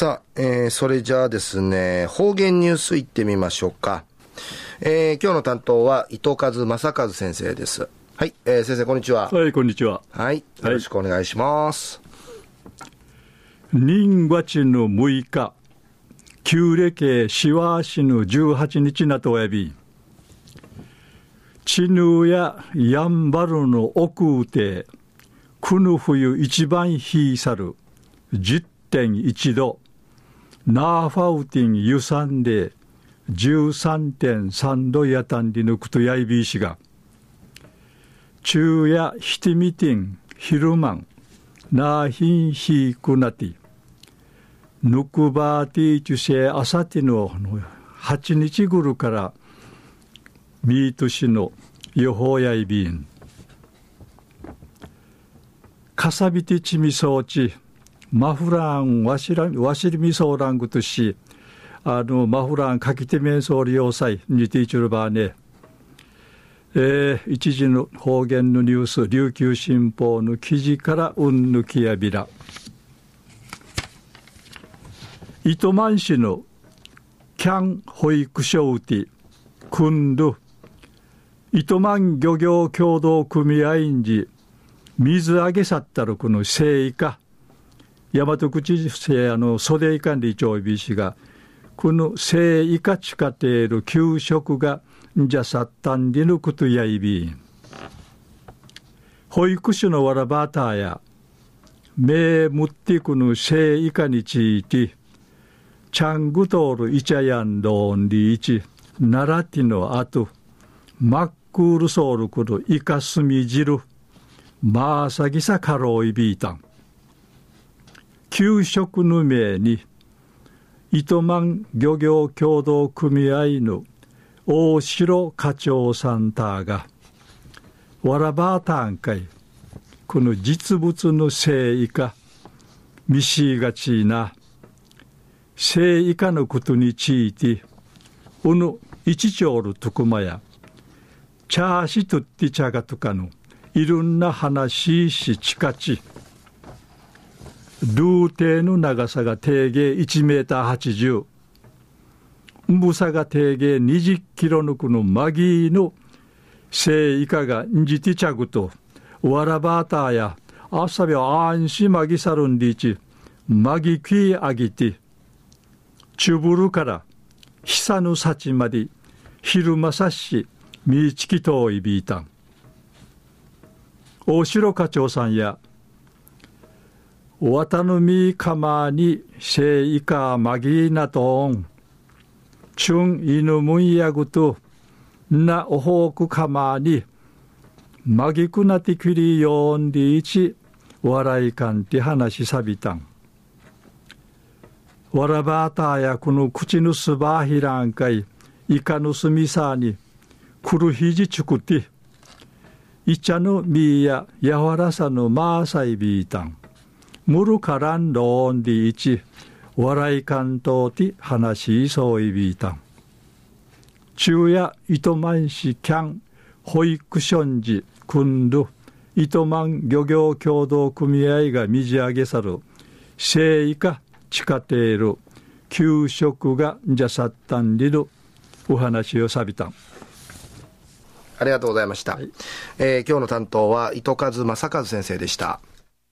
さあ、えー、それじゃあですね、方言ニュースいってみましょうか。えー、今日の担当は伊藤和正和先生です。はい、えー、先生こんにちは。はい、こんにちは。はい、よろしくお願いします。人月の6日、旧暦しわしの18日なとおやび、ちぬややんばるの奥うて、くぬ冬一番ひいさる、10.1度、ナーファウティンユサンで13.3度やたんりぬくとやいびいしが、昼夜ひてみてん昼間ん、なひんひくなて、ぬくばていちゅせあさての8日ぐるからみーとしの予報やいびん。かさびてちみそうち、マフランわしらわしりみそうらんぐとしあのマフランかきてめんそうり要塞にていちゅるばね。えー、一時の方言のニュース琉球新報の記事からうんぬきやびら。糸満市のキャン保育所うてくんど糸満漁業協同組合員時水揚げさったるこの生意か。大和口市あの袖井管理長美氏がこの生以下地下ている給食がじゃさったんりぬくとやいび保育士のわらばたやめむってくぬ生以下についてちゃんぐとおるいちゃやんどんりいちならてのあとまっくるそうるくるいかすみじるまあさぎさかろういびいたん給食の名に糸満漁業協同組合の大城課長さんたがわらばたんかいこの実物の生意か見しがちな生意かのことについてうぬ一丁るとくまやチャーシとってちゃがとかのいろんな話ししちかち。ルーテーの長さが定芸1メーター80重さが定芸20キロのこのマギーの生イカがんじてちゃぐとわらばたーやあさびはあんしまぎさるんりちまぎきあぎてちゅぶるからひさぬさちまで昼間さしみちきといびいたん大城課長さんやわたぬみかまにせいかまぎなとん。ちゅんいぬむんやぐと、なおほくかまに、まぎくなてきりよんりいち、笑いかんて話さびたん。わらばたやこの口ぬすばひらんかい、いかぬすみさに、くるひじちくて、いちゃぬみややわらさぬまさいびいたん。ムルカランローンディイチ笑い関東ティ話しそういびいたん。昼夜糸満市キャン保育所んじくんる糸満漁業協同組合がみじ上げさる。生意か地下亭る給食がじゃさったんりるお話をさびたん。ありがとうございました、はい、えー、今日の担当は糸数正和先生でした